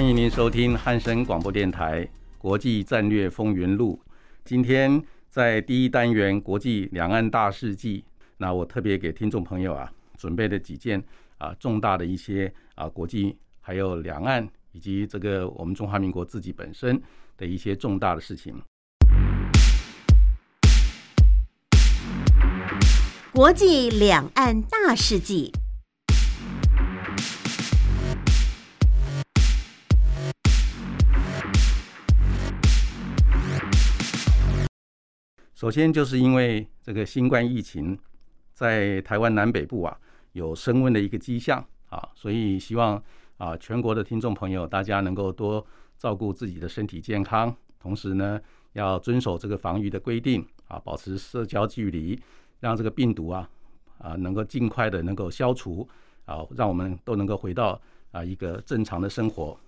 欢迎您收听汉声广播电台《国际战略风云录》。今天在第一单元“国际两岸大事记”，那我特别给听众朋友啊准备了几件啊重大的一些啊国际还有两岸以及这个我们中华民国自己本身的一些重大的事情。国际两岸大事记。首先，就是因为这个新冠疫情在台湾南北部啊有升温的一个迹象啊，所以希望啊全国的听众朋友大家能够多照顾自己的身体健康，同时呢要遵守这个防御的规定啊，保持社交距离，让这个病毒啊啊能够尽快的能够消除啊，让我们都能够回到啊一个正常的生活。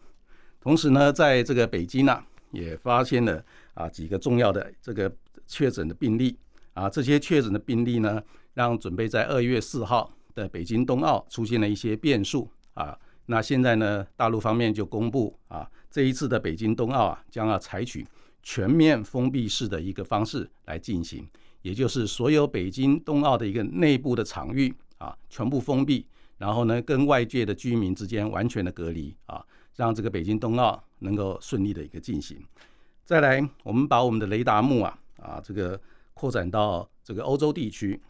同时呢，在这个北京呢也发现了啊几个重要的这个。确诊的病例啊，这些确诊的病例呢，让准备在二月四号的北京冬奥出现了一些变数啊。那现在呢，大陆方面就公布啊，这一次的北京冬奥啊，将要采取全面封闭式的一个方式来进行，也就是所有北京冬奥的一个内部的场域啊，全部封闭，然后呢，跟外界的居民之间完全的隔离啊，让这个北京冬奥能够顺利的一个进行。再来，我们把我们的雷达幕啊。啊，这个扩展到这个欧洲地区，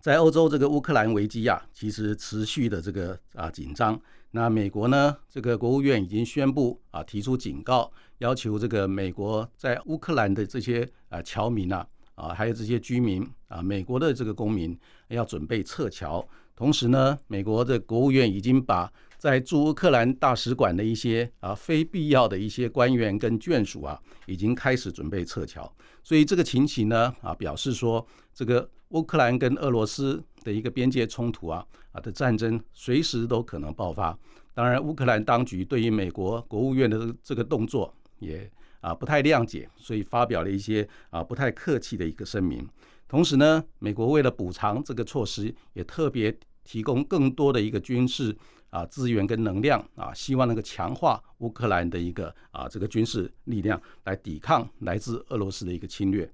在欧洲这个乌克兰危机啊，其实持续的这个啊紧张。那美国呢，这个国务院已经宣布啊，提出警告，要求这个美国在乌克兰的这些啊侨民啊，啊还有这些居民啊，美国的这个公民要准备撤侨。同时呢，美国的国务院已经把在驻乌克兰大使馆的一些啊非必要的一些官员跟眷属啊，已经开始准备撤侨。所以这个情形呢，啊，表示说这个乌克兰跟俄罗斯的一个边界冲突啊，啊的战争随时都可能爆发。当然，乌克兰当局对于美国国务院的这个动作也啊不太谅解，所以发表了一些啊不太客气的一个声明。同时呢，美国为了补偿这个措施，也特别提供更多的一个军事。啊，资源跟能量啊，希望能够强化乌克兰的一个啊这个军事力量，来抵抗来自俄罗斯的一个侵略。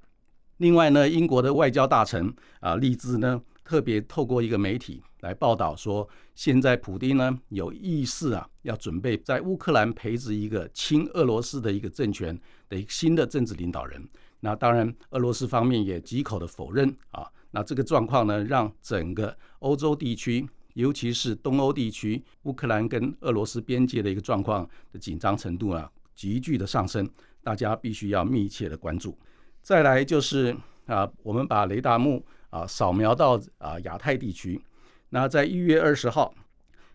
另外呢，英国的外交大臣啊利兹呢，特别透过一个媒体来报道说，现在普京呢有意识啊，要准备在乌克兰培植一个亲俄罗斯的一个政权的一个新的政治领导人。那当然，俄罗斯方面也极口的否认啊。那这个状况呢，让整个欧洲地区。尤其是东欧地区，乌克兰跟俄罗斯边界的一个状况的紧张程度啊，急剧的上升，大家必须要密切的关注。再来就是啊，我们把雷达幕啊扫描到啊亚太地区。那在一月二十号，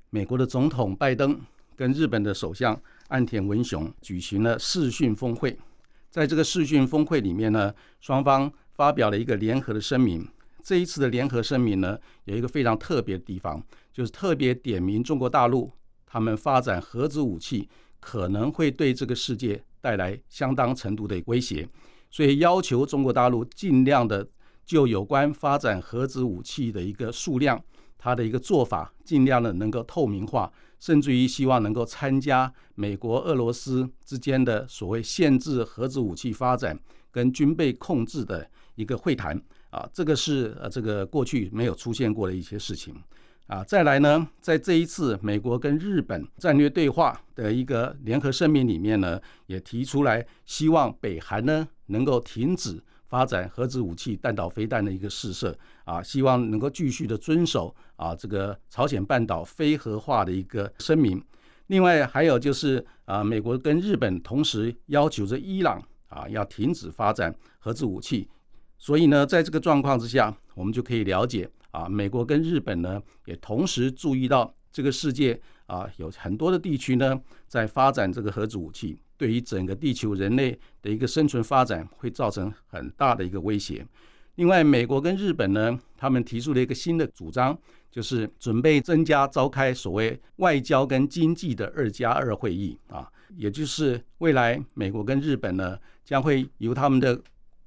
美国的总统拜登跟日本的首相岸田文雄举行了视讯峰会，在这个视讯峰会里面呢，双方发表了一个联合的声明。这一次的联合声明呢，有一个非常特别的地方，就是特别点名中国大陆，他们发展核子武器可能会对这个世界带来相当程度的威胁，所以要求中国大陆尽量的就有关发展核子武器的一个数量，它的一个做法尽量的能够透明化，甚至于希望能够参加美国、俄罗斯之间的所谓限制核子武器发展跟军备控制的一个会谈。啊，这个是呃，这个过去没有出现过的一些事情啊。再来呢，在这一次美国跟日本战略对话的一个联合声明里面呢，也提出来希望北韩呢能够停止发展核子武器、弹道飞弹的一个试射啊，希望能够继续的遵守啊这个朝鲜半岛非核化的一个声明。另外还有就是啊，美国跟日本同时要求着伊朗啊要停止发展核子武器。所以呢，在这个状况之下，我们就可以了解啊，美国跟日本呢也同时注意到这个世界啊有很多的地区呢在发展这个核子武器，对于整个地球人类的一个生存发展会造成很大的一个威胁。另外，美国跟日本呢，他们提出了一个新的主张，就是准备增加召开所谓外交跟经济的二加二会议啊，也就是未来美国跟日本呢将会由他们的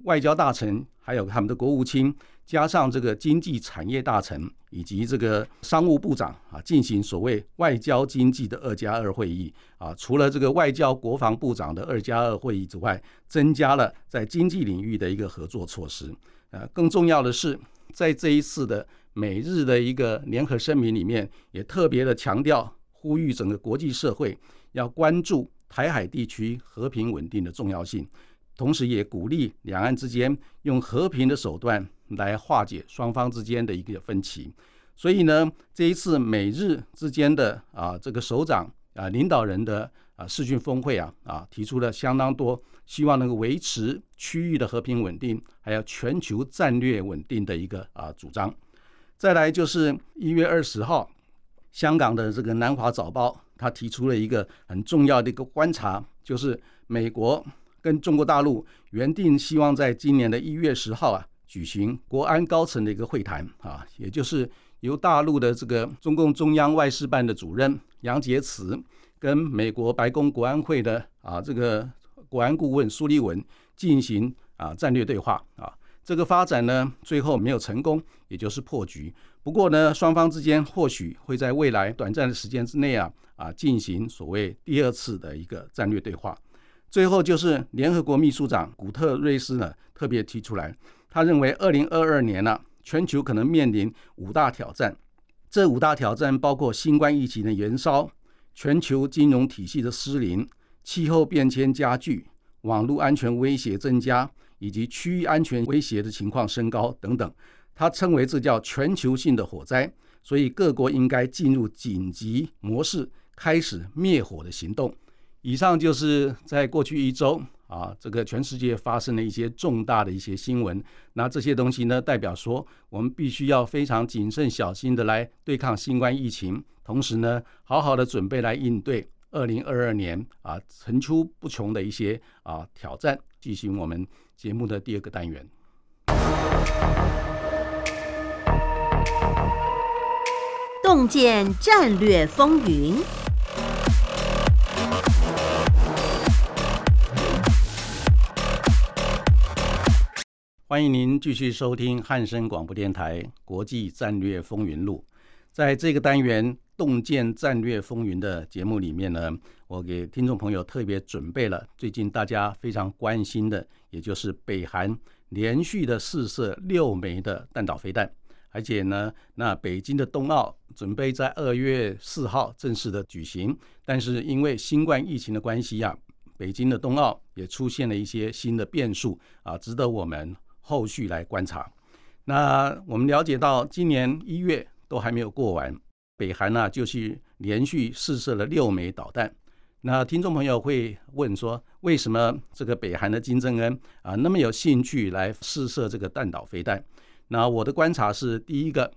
外交大臣。还有他们的国务卿，加上这个经济产业大臣以及这个商务部长啊，进行所谓外交经济的二加二会议啊。除了这个外交国防部长的二加二会议之外，增加了在经济领域的一个合作措施。呃，更重要的是，在这一次的美日的一个联合声明里面，也特别的强调，呼吁整个国际社会要关注台海地区和平稳定的重要性。同时，也鼓励两岸之间用和平的手段来化解双方之间的一个分歧。所以呢，这一次美日之间的啊这个首长啊领导人的啊视讯峰会啊啊提出了相当多希望能够维持区域的和平稳定，还有全球战略稳定的一个啊主张。再来就是一月二十号，香港的这个南华早报，他提出了一个很重要的一个观察，就是美国。跟中国大陆原定希望在今年的一月十号啊举行国安高层的一个会谈啊，也就是由大陆的这个中共中央外事办的主任杨洁篪跟美国白宫国安会的啊这个国安顾问苏利文进行啊战略对话啊。这个发展呢最后没有成功，也就是破局。不过呢，双方之间或许会在未来短暂的时间之内啊啊进行所谓第二次的一个战略对话。最后就是联合国秘书长古特瑞斯呢特别提出来，他认为二零二二年呢，全球可能面临五大挑战。这五大挑战包括新冠疫情的延烧、全球金融体系的失灵、气候变迁加剧、网络安全威胁增加，以及区域安全威胁的情况升高等等。他称为这叫全球性的火灾，所以各国应该进入紧急模式，开始灭火的行动。以上就是在过去一周啊，这个全世界发生的一些重大的一些新闻。那这些东西呢，代表说我们必须要非常谨慎小心的来对抗新冠疫情，同时呢，好好的准备来应对二零二二年啊层出不穷的一些啊挑战。进行我们节目的第二个单元，洞见战略风云。欢迎您继续收听汉声广播电台《国际战略风云录》。在这个单元“洞见战略风云”的节目里面呢，我给听众朋友特别准备了最近大家非常关心的，也就是北韩连续的试射六枚的弹道飞弹，而且呢，那北京的冬奥准备在二月四号正式的举行，但是因为新冠疫情的关系呀，北京的冬奥也出现了一些新的变数啊，值得我们。后续来观察。那我们了解到，今年一月都还没有过完，北韩呢就是连续试射了六枚导弹。那听众朋友会问说，为什么这个北韩的金正恩啊那么有兴趣来试射这个弹道飞弹？那我的观察是，第一个，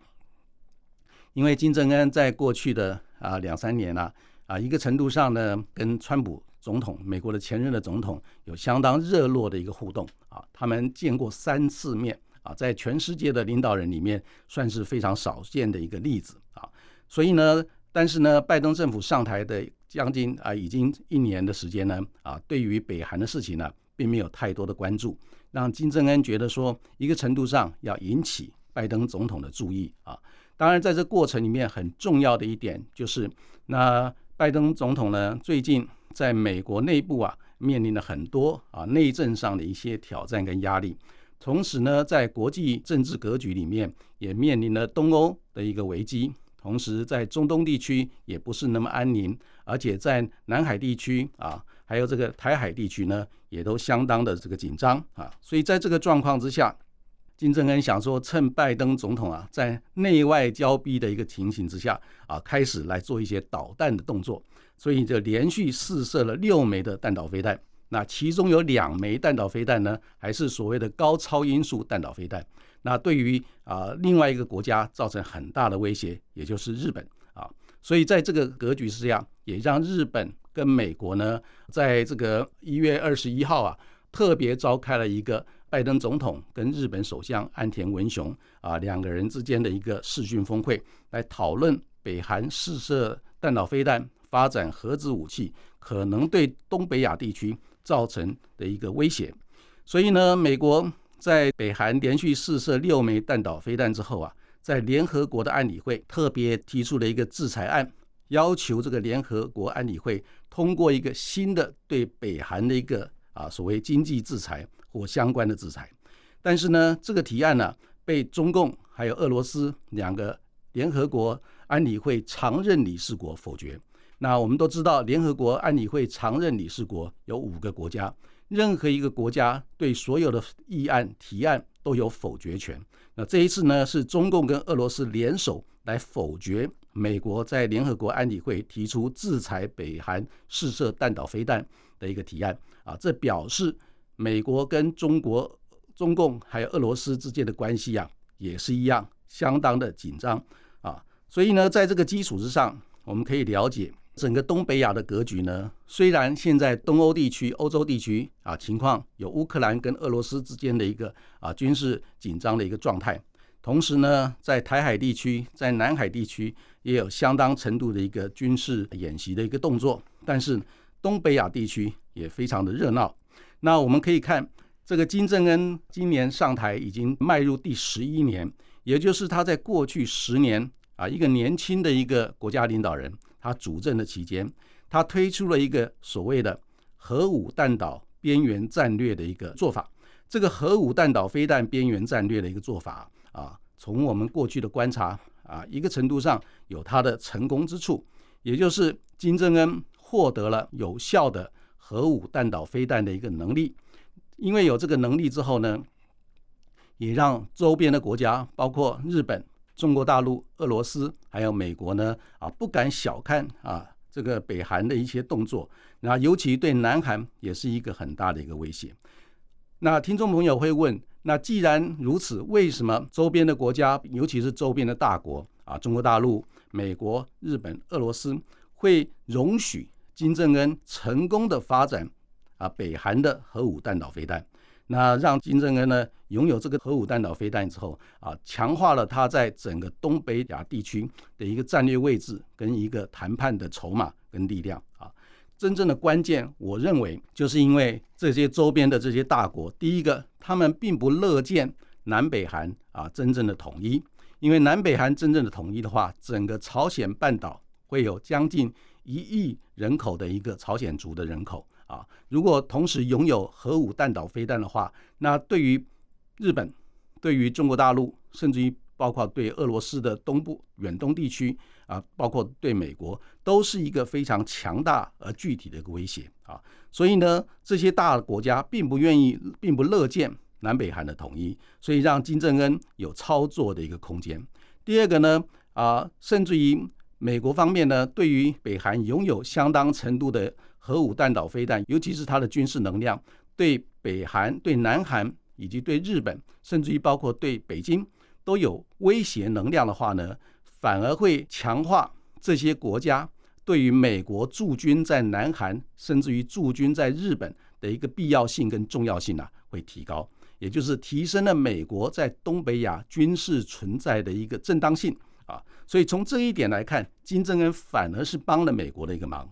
因为金正恩在过去的啊两三年啊啊一个程度上呢，跟川普。总统，美国的前任的总统有相当热络的一个互动啊，他们见过三次面啊，在全世界的领导人里面算是非常少见的一个例子啊。所以呢，但是呢，拜登政府上台的将近啊，已经一年的时间呢啊，对于北韩的事情呢，并没有太多的关注，让金正恩觉得说，一个程度上要引起拜登总统的注意啊。当然，在这过程里面很重要的一点就是，那拜登总统呢，最近。在美国内部啊，面临了很多啊内政上的一些挑战跟压力，同时呢，在国际政治格局里面也面临了东欧的一个危机，同时在中东地区也不是那么安宁，而且在南海地区啊，还有这个台海地区呢，也都相当的这个紧张啊，所以在这个状况之下，金正恩想说，趁拜登总统啊在内外交逼的一个情形之下啊，开始来做一些导弹的动作，所以就连续试射了六枚的弹道飞弹。那其中有两枚弹道飞弹呢，还是所谓的高超音速弹道飞弹。那对于啊另外一个国家造成很大的威胁，也就是日本啊。所以在这个格局之下，也让日本跟美国呢，在这个一月二十一号啊，特别召开了一个拜登总统跟日本首相安田文雄啊两个人之间的一个视讯峰会，来讨论北韩试射弹道飞弹、发展核子武器可能对东北亚地区造成的一个威胁。所以呢，美国在北韩连续试射六枚弹道飞弹之后啊。在联合国的安理会特别提出了一个制裁案，要求这个联合国安理会通过一个新的对北韩的一个啊所谓经济制裁或相关的制裁。但是呢，这个提案呢被中共还有俄罗斯两个联合国安理会常任理事国否决。那我们都知道，联合国安理会常任理事国有五个国家，任何一个国家对所有的议案提案都有否决权。那这一次呢，是中共跟俄罗斯联手来否决美国在联合国安理会提出制裁北韩试射弹道飞弹的一个提案啊，这表示美国跟中国、中共还有俄罗斯之间的关系啊，也是一样相当的紧张啊。所以呢，在这个基础之上，我们可以了解。整个东北亚的格局呢，虽然现在东欧地区、欧洲地区啊情况有乌克兰跟俄罗斯之间的一个啊军事紧张的一个状态，同时呢，在台海地区、在南海地区也有相当程度的一个军事演习的一个动作，但是东北亚地区也非常的热闹。那我们可以看这个金正恩今年上台已经迈入第十一年，也就是他在过去十年啊一个年轻的一个国家领导人。他主政的期间，他推出了一个所谓的核武弹岛边缘战略的一个做法。这个核武弹岛飞弹边缘战略的一个做法啊，从我们过去的观察啊，一个程度上有它的成功之处，也就是金正恩获得了有效的核武弹道飞弹的一个能力。因为有这个能力之后呢，也让周边的国家，包括日本。中国大陆、俄罗斯还有美国呢啊，不敢小看啊这个北韩的一些动作，那尤其对南韩也是一个很大的一个威胁。那听众朋友会问，那既然如此，为什么周边的国家，尤其是周边的大国啊，中国大陆、美国、日本、俄罗斯会容许金正恩成功的发展啊北韩的核武弹道飞弹？那让金正恩呢拥有这个核武弹道飞弹之后啊，强化了他在整个东北亚地区的一个战略位置跟一个谈判的筹码跟力量啊。真正的关键，我认为就是因为这些周边的这些大国，第一个，他们并不乐见南北韩啊真正的统一，因为南北韩真正的统一的话，整个朝鲜半岛会有将近一亿人口的一个朝鲜族的人口。啊，如果同时拥有核武弹道飞弹的话，那对于日本、对于中国大陆，甚至于包括对俄罗斯的东部远东地区啊，包括对美国，都是一个非常强大而具体的一个威胁啊。所以呢，这些大国家并不愿意，并不乐见南北韩的统一，所以让金正恩有操作的一个空间。第二个呢，啊，甚至于美国方面呢，对于北韩拥有相当程度的。核武弹道飞弹，尤其是它的军事能量，对北韩、对南韩以及对日本，甚至于包括对北京都有威胁能量的话呢，反而会强化这些国家对于美国驻军在南韩，甚至于驻军在日本的一个必要性跟重要性啊，会提高，也就是提升了美国在东北亚军事存在的一个正当性啊。所以从这一点来看，金正恩反而是帮了美国的一个忙。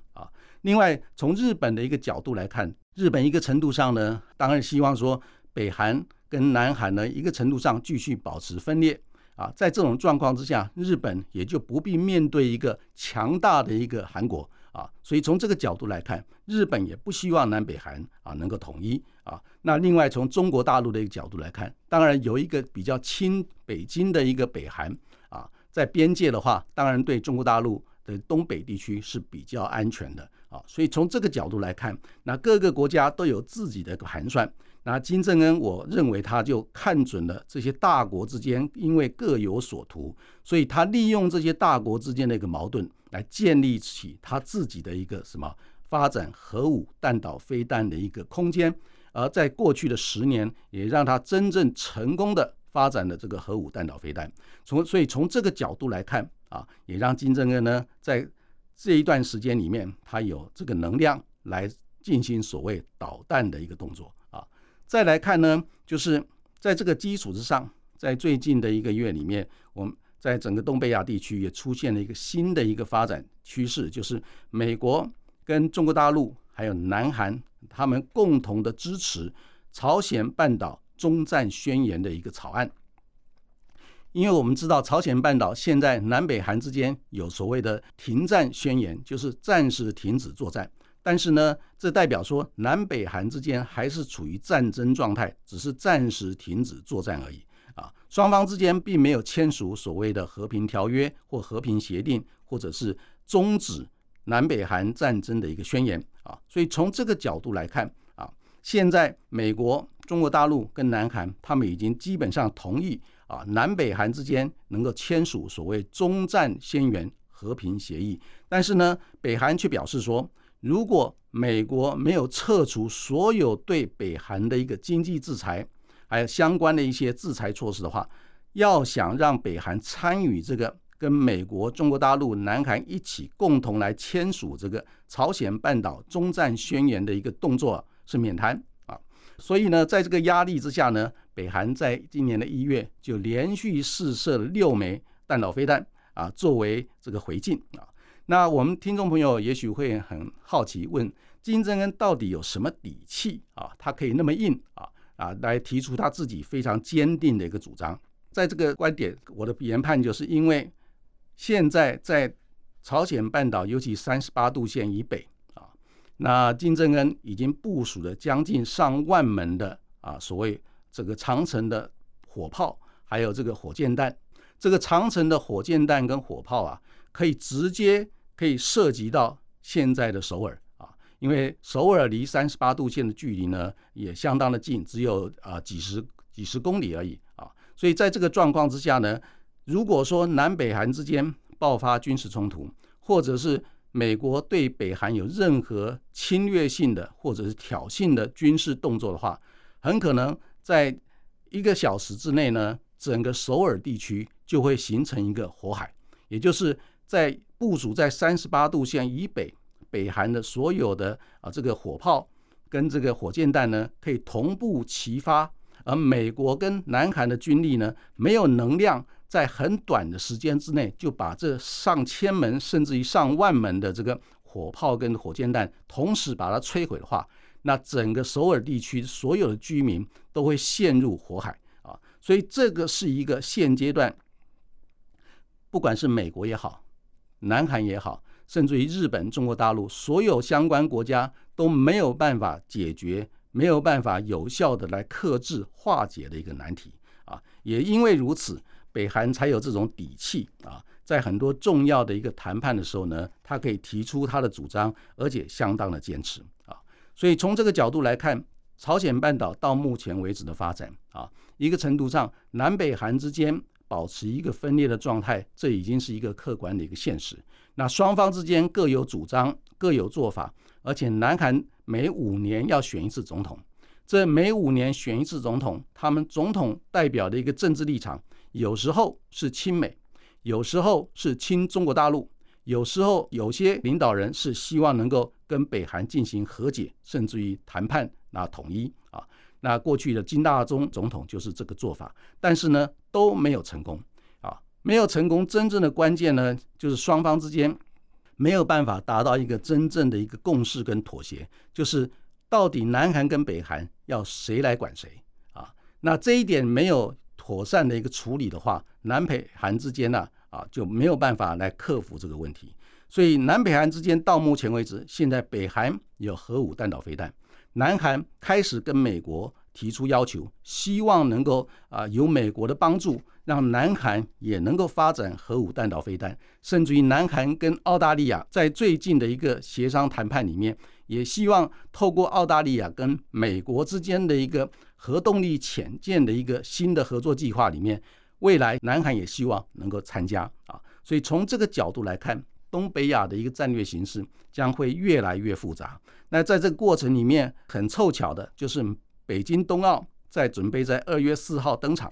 另外，从日本的一个角度来看，日本一个程度上呢，当然希望说北韩跟南韩呢一个程度上继续保持分裂啊，在这种状况之下，日本也就不必面对一个强大的一个韩国啊，所以从这个角度来看，日本也不希望南北韩啊能够统一啊。那另外从中国大陆的一个角度来看，当然有一个比较亲北京的一个北韩啊，在边界的话，当然对中国大陆的东北地区是比较安全的。啊，所以从这个角度来看，那各个国家都有自己的盘算。那金正恩，我认为他就看准了这些大国之间因为各有所图，所以他利用这些大国之间的一个矛盾，来建立起他自己的一个什么发展核武弹道飞弹的一个空间。而在过去的十年，也让他真正成功的发展了这个核武弹道飞弹。从所以从这个角度来看啊，也让金正恩呢在这一段时间里面，他有这个能量来进行所谓导弹的一个动作啊。再来看呢，就是在这个基础之上，在最近的一个月里面，我们在整个东北亚地区也出现了一个新的一个发展趋势，就是美国跟中国大陆还有南韩。他们共同的支持朝鲜半岛中战宣言的一个草案，因为我们知道朝鲜半岛现在南北韩之间有所谓的停战宣言，就是暂时停止作战。但是呢，这代表说南北韩之间还是处于战争状态，只是暂时停止作战而已啊。双方之间并没有签署所谓的和平条约或和平协定，或者是终止。南北韩战争的一个宣言啊，所以从这个角度来看啊，现在美国、中国大陆跟南韩他们已经基本上同意啊，南北韩之间能够签署所谓中战宣言和平协议。但是呢，北韩却表示说，如果美国没有撤除所有对北韩的一个经济制裁，还有相关的一些制裁措施的话，要想让北韩参与这个。跟美国、中国大陆、南韩一起共同来签署这个朝鲜半岛中战宣言的一个动作是免谈，所以呢，在这个压力之下呢，北韩在今年的一月就连续试射了六枚弹道飞弹啊，作为这个回敬啊。那我们听众朋友也许会很好奇，问金正恩到底有什么底气啊？他可以那么硬啊啊，来提出他自己非常坚定的一个主张。在这个观点，我的研判就是因为。现在在朝鲜半岛，尤其三十八度线以北，那金正恩已经部署了将近上万门的啊所谓这个长城的火炮，还有这个火箭弹。这个长城的火箭弹跟火炮啊，可以直接可以涉及到现在的首尔啊，因为首尔离三十八度线的距离呢也相当的近，只有啊几十几十公里而已啊，所以在这个状况之下呢。如果说南北韩之间爆发军事冲突，或者是美国对北韩有任何侵略性的或者是挑衅的军事动作的话，很可能在一个小时之内呢，整个首尔地区就会形成一个火海，也就是在部署在三十八度线以北北韩的所有的啊这个火炮跟这个火箭弹呢，可以同步齐发，而美国跟南韩的军力呢，没有能量。在很短的时间之内，就把这上千门甚至于上万门的这个火炮跟火箭弹同时把它摧毁的话，那整个首尔地区所有的居民都会陷入火海啊！所以这个是一个现阶段，不管是美国也好，南韩也好，甚至于日本、中国大陆所有相关国家都没有办法解决、没有办法有效的来克制化解的一个难题啊！也因为如此。北韩才有这种底气啊，在很多重要的一个谈判的时候呢，他可以提出他的主张，而且相当的坚持啊。所以从这个角度来看，朝鲜半岛到目前为止的发展啊，一个程度上，南北韩之间保持一个分裂的状态，这已经是一个客观的一个现实。那双方之间各有主张，各有做法，而且南韩每五年要选一次总统，这每五年选一次总统，他们总统代表的一个政治立场。有时候是亲美，有时候是亲中国大陆，有时候有些领导人是希望能够跟北韩进行和解，甚至于谈判那统一啊。那过去的金大中总统就是这个做法，但是呢都没有成功啊，没有成功。真正的关键呢，就是双方之间没有办法达到一个真正的一个共识跟妥协，就是到底南韩跟北韩要谁来管谁啊？那这一点没有。妥善的一个处理的话，南北韩之间呢啊就没有办法来克服这个问题。所以南北韩之间到目前为止，现在北韩有核武弹道飞弹，南韩开始跟美国提出要求，希望能够啊有美国的帮助，让南韩也能够发展核武弹道飞弹，甚至于南韩跟澳大利亚在最近的一个协商谈判里面，也希望透过澳大利亚跟美国之间的一个核动力潜舰的一个新的合作计划里面，未来南韩也希望能够参加啊。所以从这个角度来看，东北亚的一个战略形势将会越来越复杂。那在这个过程里面，很凑巧的就是。北京冬奥在准备在二月四号登场，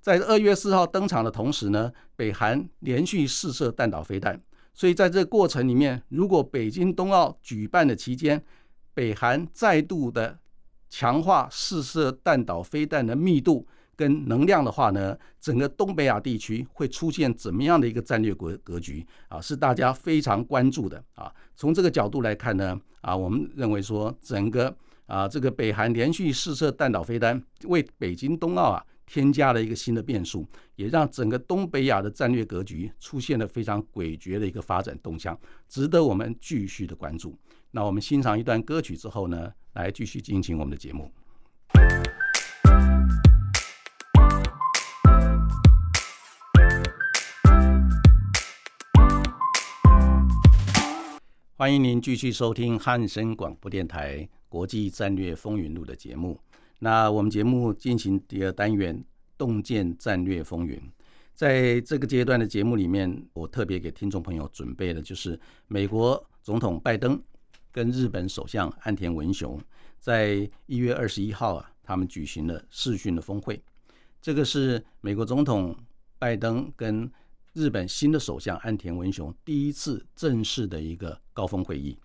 在二月四号登场的同时呢，北韩连续试射弹道飞弹，所以在这个过程里面，如果北京冬奥举办的期间，北韩再度的强化试射弹道飞弹的密度跟能量的话呢，整个东北亚地区会出现怎么样的一个战略格格局啊？是大家非常关注的啊。从这个角度来看呢，啊，我们认为说整个。啊，这个北韩连续试射弹道飞弹，为北京冬奥啊添加了一个新的变数，也让整个东北亚的战略格局出现了非常诡谲的一个发展动向，值得我们继续的关注。那我们欣赏一段歌曲之后呢，来继续进行我们的节目。欢迎您继续收听汉声广播电台。国际战略风云录的节目，那我们节目进行第二单元“洞见战略风云”。在这个阶段的节目里面，我特别给听众朋友准备的就是美国总统拜登跟日本首相岸田文雄在一月二十一号啊，他们举行了视讯的峰会。这个是美国总统拜登跟日本新的首相岸田文雄第一次正式的一个高峰会议。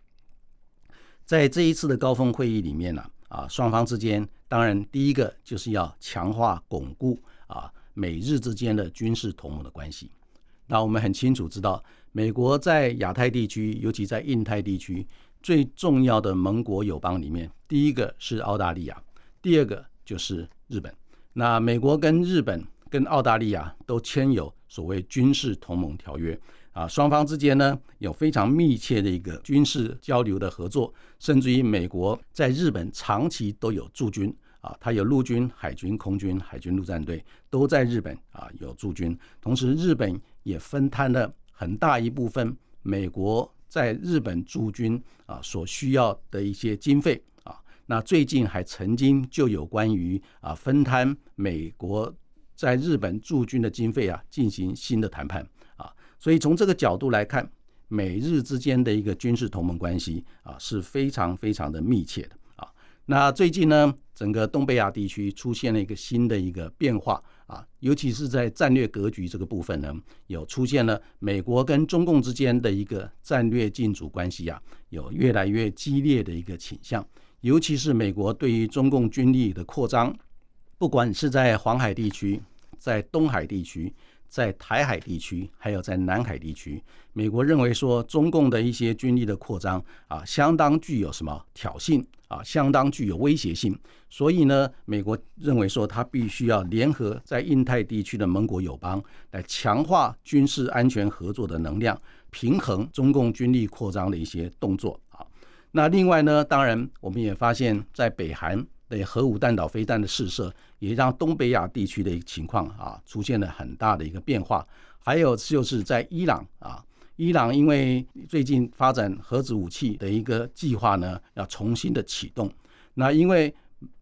在这一次的高峰会议里面呢，啊，双方之间当然第一个就是要强化巩固啊美日之间的军事同盟的关系。那我们很清楚知道，美国在亚太地区，尤其在印太地区最重要的盟国友邦里面，第一个是澳大利亚，第二个就是日本。那美国跟日本跟澳大利亚都签有所谓军事同盟条约。啊，双方之间呢有非常密切的一个军事交流的合作，甚至于美国在日本长期都有驻军啊，它有陆军、海军、空军、海军陆战队都在日本啊有驻军，同时日本也分摊了很大一部分美国在日本驻军啊所需要的一些经费啊。那最近还曾经就有关于啊分摊美国在日本驻军的经费啊进行新的谈判啊。所以从这个角度来看，美日之间的一个军事同盟关系啊是非常非常的密切的啊。那最近呢，整个东北亚地区出现了一个新的一个变化啊，尤其是在战略格局这个部分呢，有出现了美国跟中共之间的一个战略竞逐关系啊，有越来越激烈的一个倾向。尤其是美国对于中共军力的扩张，不管是在黄海地区，在东海地区。在台海地区，还有在南海地区，美国认为说中共的一些军力的扩张啊，相当具有什么挑衅啊，相当具有威胁性。所以呢，美国认为说，他必须要联合在印太地区的盟国友邦，来强化军事安全合作的能量，平衡中共军力扩张的一些动作啊。那另外呢，当然我们也发现，在北韩。的核武弹道飞弹的试射，也让东北亚地区的情况啊出现了很大的一个变化。还有就是在伊朗啊，伊朗因为最近发展核子武器的一个计划呢，要重新的启动。那因为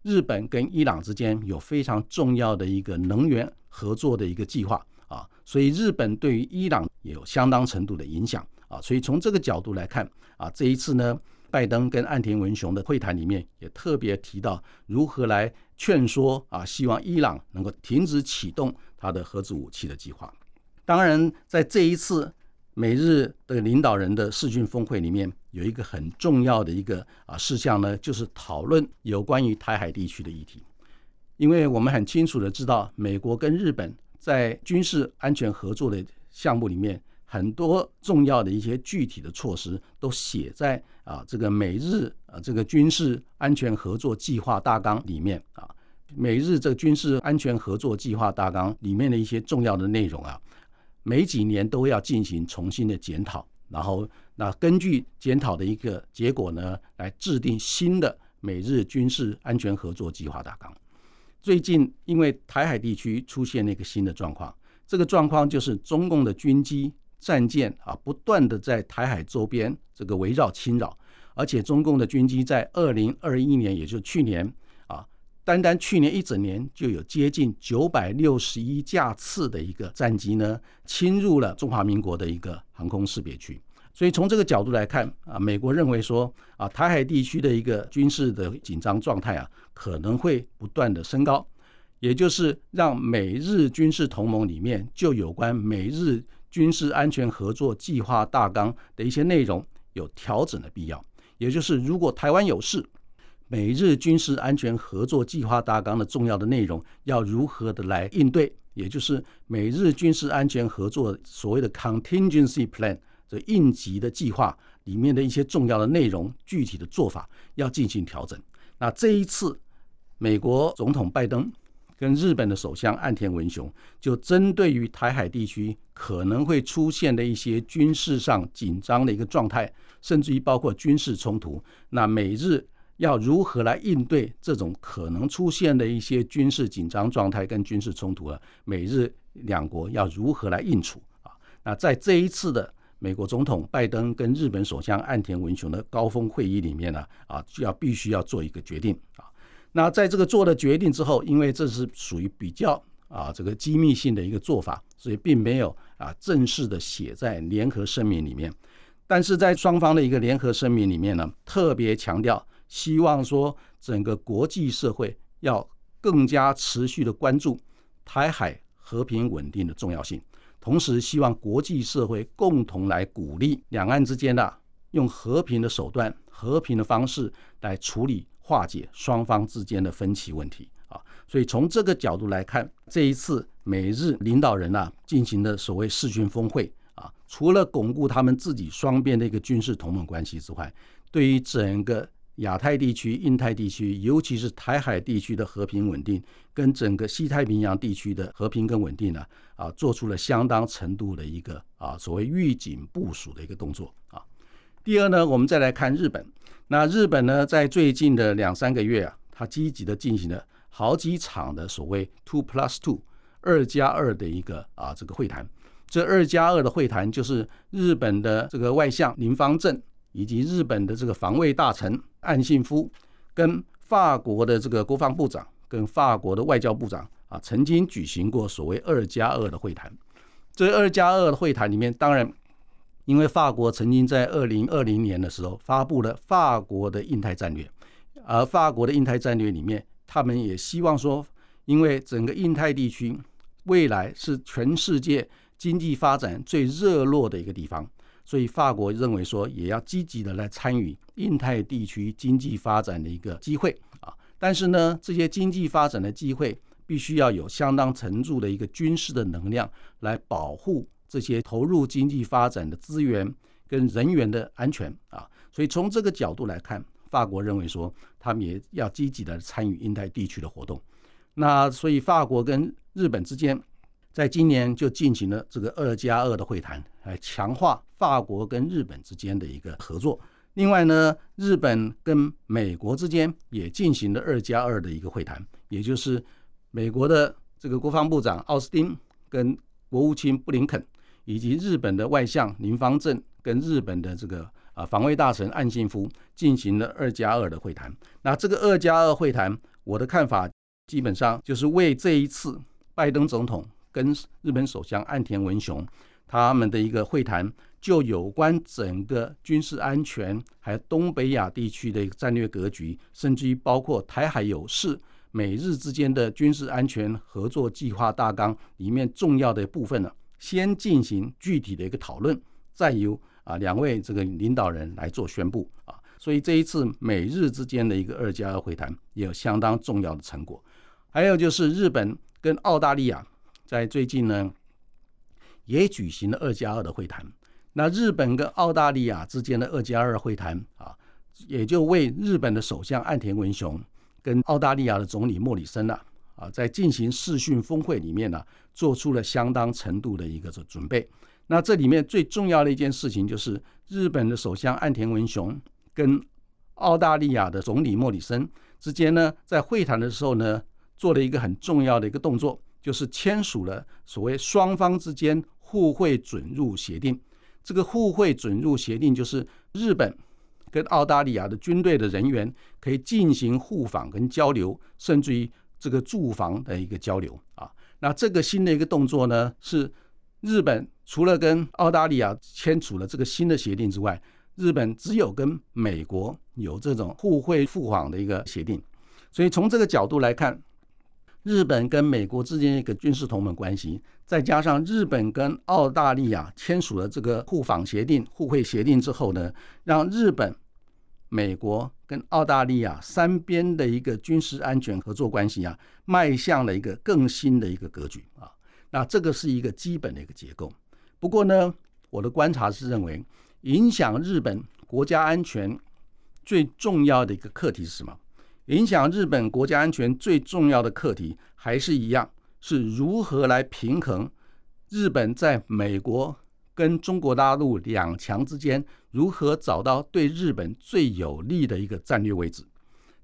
日本跟伊朗之间有非常重要的一个能源合作的一个计划啊，所以日本对于伊朗也有相当程度的影响啊。所以从这个角度来看啊，这一次呢。拜登跟岸田文雄的会谈里面也特别提到如何来劝说啊，希望伊朗能够停止启动它的核子武器的计划。当然，在这一次美日的领导人的视讯峰会里面，有一个很重要的一个啊事项呢，就是讨论有关于台海地区的议题。因为我们很清楚的知道，美国跟日本在军事安全合作的项目里面。很多重要的一些具体的措施都写在啊这个美日啊这个军事安全合作计划大纲里面啊，美日这个军事安全合作计划大纲里面的一些重要的内容啊，每几年都要进行重新的检讨，然后那根据检讨的一个结果呢，来制定新的美日军事安全合作计划大纲。最近因为台海地区出现了一个新的状况，这个状况就是中共的军机、战舰啊，不断的在台海周边这个围绕侵扰，而且中共的军机在二零二一年，也就是去年，单单去年一整年就有接近九百六十一架次的一个战机呢，侵入了中华民国的一个航空识别区。所以从这个角度来看啊，美国认为说啊，台海地区的一个军事的紧张状态啊，可能会不断的升高，也就是让美日军事同盟里面就有关美日军事安全合作计划大纲的一些内容有调整的必要。也就是如果台湾有事，美日军事安全合作计划大纲的重要的内容要如何的来应对，也就是美日军事安全合作所谓的 contingency plan。这应急的计划里面的一些重要的内容、具体的做法要进行调整。那这一次，美国总统拜登跟日本的首相岸田文雄就针对于台海地区可能会出现的一些军事上紧张的一个状态，甚至于包括军事冲突，那美日要如何来应对这种可能出现的一些军事紧张状态跟军事冲突啊？美日两国要如何来应处啊？那在这一次的。美国总统拜登跟日本首相岸田文雄的高峰会议里面呢，啊，就要必须要做一个决定啊。那在这个做了决定之后，因为这是属于比较啊这个机密性的一个做法，所以并没有啊正式的写在联合声明里面。但是在双方的一个联合声明里面呢，特别强调希望说整个国际社会要更加持续的关注台海和平稳定的重要性。同时，希望国际社会共同来鼓励两岸之间的用和平的手段、和平的方式来处理化解双方之间的分歧问题啊。所以从这个角度来看，这一次美日领导人啊进行的所谓视讯峰会啊，除了巩固他们自己双边的一个军事同盟关系之外，对于整个亚太地区、印太地区，尤其是台海地区的和平稳定，跟整个西太平洋地区的和平跟稳定呢，啊，做出了相当程度的一个啊所谓预警部署的一个动作啊。第二呢，我们再来看日本，那日本呢，在最近的两三个月啊，它积极的进行了好几场的所谓 two plus two 二加二的一个啊这个会谈。这二加二的会谈，就是日本的这个外相林方正。以及日本的这个防卫大臣岸信夫，跟法国的这个国防部长，跟法国的外交部长啊，曾经举行过所谓“二加二”的会谈。这“二加二”的会谈里面，当然，因为法国曾经在二零二零年的时候发布了法国的印太战略，而法国的印太战略里面，他们也希望说，因为整个印太地区未来是全世界经济发展最热络的一个地方。所以法国认为说，也要积极的来参与印太地区经济发展的一个机会啊。但是呢，这些经济发展的机会必须要有相当程度的一个军事的能量来保护这些投入经济发展的资源跟人员的安全啊。所以从这个角度来看，法国认为说，他们也要积极的参与印太地区的活动。那所以法国跟日本之间。在今年就进行了这个二加二的会谈，来强化法国跟日本之间的一个合作。另外呢，日本跟美国之间也进行了二加二的一个会谈，也就是美国的这个国防部长奥斯汀跟国务卿布林肯，以及日本的外相林方正跟日本的这个啊防卫大臣岸信夫进行了二加二的会谈。那这个二加二会谈，我的看法基本上就是为这一次拜登总统。跟日本首相岸田文雄他们的一个会谈，就有关整个军事安全，还有东北亚地区的一个战略格局，甚至于包括台海有事、美日之间的军事安全合作计划大纲里面重要的部分呢，先进行具体的一个讨论，再由啊两位这个领导人来做宣布啊。所以这一次美日之间的一个二加二会谈也有相当重要的成果。还有就是日本跟澳大利亚。在最近呢，也举行了二加二的会谈。那日本跟澳大利亚之间的二加二会谈啊，也就为日本的首相岸田文雄跟澳大利亚的总理莫里森呢啊，在进行视讯峰会里面呢，做出了相当程度的一个准备。那这里面最重要的一件事情，就是日本的首相岸田文雄跟澳大利亚的总理莫里森之间呢，在会谈的时候呢，做了一个很重要的一个动作，就是签署了所谓双方之间互惠准入协定。这个互惠准入协定就是日本跟澳大利亚的军队的人员可以进行互访跟交流，甚至于这个住房的一个交流啊。那这个新的一个动作呢，是日本除了跟澳大利亚签署了这个新的协定之外，日本只有跟美国有这种互惠互访的一个协定。所以从这个角度来看。日本跟美国之间一个军事同盟关系，再加上日本跟澳大利亚签署了这个互访协定、互惠协定之后呢，让日本、美国跟澳大利亚三边的一个军事安全合作关系啊，迈向了一个更新的一个格局啊。那这个是一个基本的一个结构。不过呢，我的观察是认为，影响日本国家安全最重要的一个课题是什么？影响日本国家安全最重要的课题还是一样，是如何来平衡日本在美国跟中国大陆两强之间，如何找到对日本最有利的一个战略位置。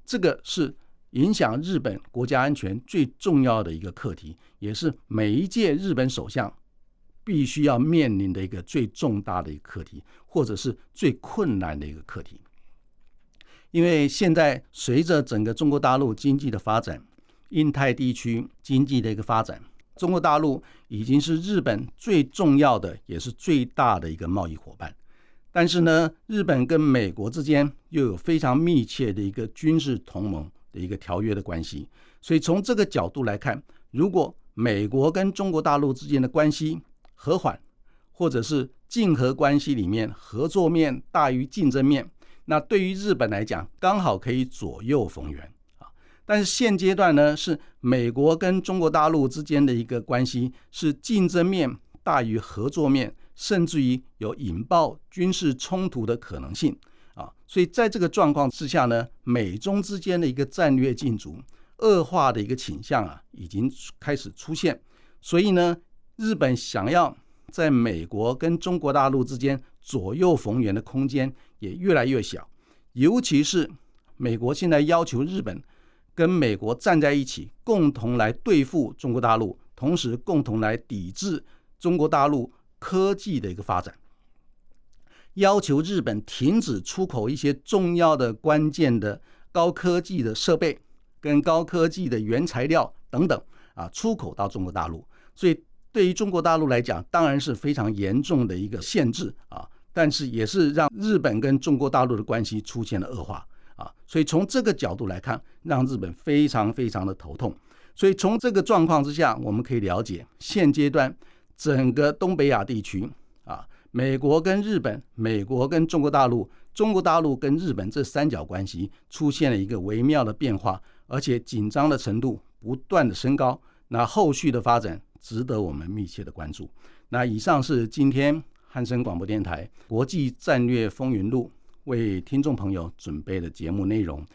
这个是影响日本国家安全最重要的一个课题，也是每一届日本首相必须要面临的一个最重大的一个课题，或者是最困难的一个课题。因为现在随着整个中国大陆经济的发展，印太地区经济的一个发展，中国大陆已经是日本最重要的也是最大的一个贸易伙伴。但是呢，日本跟美国之间又有非常密切的一个军事同盟的一个条约的关系。所以从这个角度来看，如果美国跟中国大陆之间的关系和缓，或者是竞合关系里面合作面大于竞争面。那对于日本来讲，刚好可以左右逢源啊。但是现阶段呢，是美国跟中国大陆之间的一个关系是竞争面大于合作面，甚至于有引爆军事冲突的可能性啊。所以在这个状况之下呢，美中之间的一个战略竞逐恶化的一个倾向啊，已经开始出现。所以呢，日本想要在美国跟中国大陆之间左右逢源的空间。也越来越小，尤其是美国现在要求日本跟美国站在一起，共同来对付中国大陆，同时共同来抵制中国大陆科技的一个发展，要求日本停止出口一些重要的、关键的高科技的设备跟高科技的原材料等等啊，出口到中国大陆。所以，对于中国大陆来讲，当然是非常严重的一个限制啊。但是也是让日本跟中国大陆的关系出现了恶化啊，所以从这个角度来看，让日本非常非常的头痛。所以从这个状况之下，我们可以了解现阶段整个东北亚地区啊，美国跟日本、美国跟中国大陆、中国大陆跟日本这三角关系出现了一个微妙的变化，而且紧张的程度不断的升高。那后续的发展值得我们密切的关注。那以上是今天。汉声广播电台《国际战略风云录》为听众朋友准备的节目内容，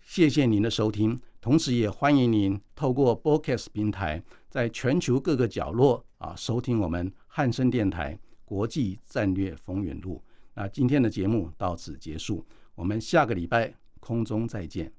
谢谢您的收听。同时，也欢迎您透过 b o c a s t 平台，在全球各个角落啊收听我们汉声电台《国际战略风云录》。那今天的节目到此结束，我们下个礼拜空中再见。